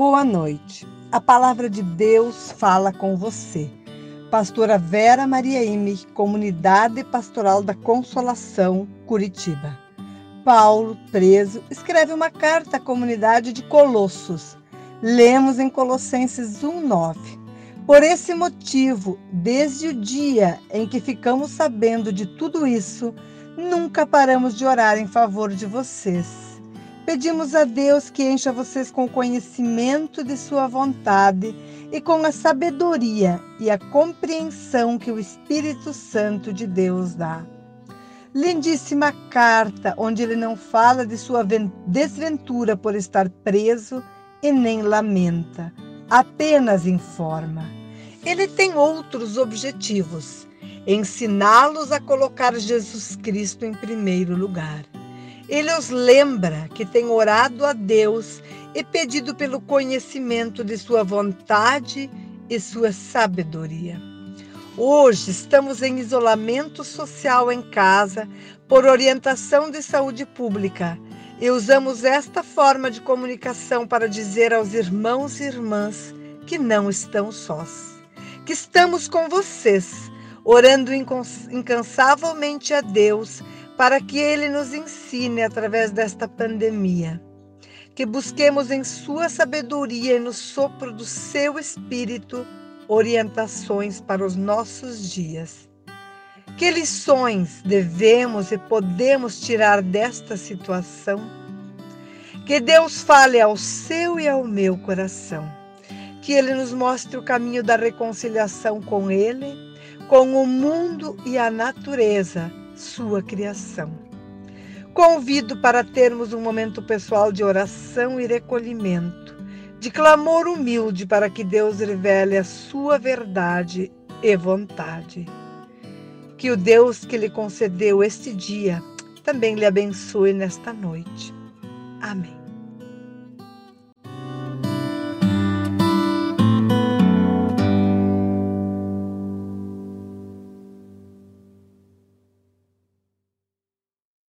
Boa noite. A palavra de Deus fala com você. Pastora Vera Maria Ime, Comunidade Pastoral da Consolação, Curitiba. Paulo, preso, escreve uma carta à comunidade de Colossos. Lemos em Colossenses 1:9. Por esse motivo, desde o dia em que ficamos sabendo de tudo isso, nunca paramos de orar em favor de vocês Pedimos a Deus que encha vocês com conhecimento de Sua vontade e com a sabedoria e a compreensão que o Espírito Santo de Deus dá. Lindíssima carta, onde ele não fala de sua desventura por estar preso e nem lamenta, apenas informa. Ele tem outros objetivos: ensiná-los a colocar Jesus Cristo em primeiro lugar. Ele os lembra que tem orado a Deus e pedido pelo conhecimento de sua vontade e sua sabedoria. Hoje estamos em isolamento social em casa por orientação de saúde pública e usamos esta forma de comunicação para dizer aos irmãos e irmãs que não estão sós, que estamos com vocês, orando incansavelmente a Deus para que Ele nos ensine através desta pandemia. Que busquemos em Sua sabedoria e no sopro do Seu Espírito orientações para os nossos dias. Que lições devemos e podemos tirar desta situação? Que Deus fale ao seu e ao meu coração. Que Ele nos mostre o caminho da reconciliação com Ele, com o mundo e a natureza sua criação. Convido para termos um momento pessoal de oração e recolhimento, de clamor humilde para que Deus revele a sua verdade e vontade. Que o Deus que lhe concedeu este dia também lhe abençoe nesta noite. Amém.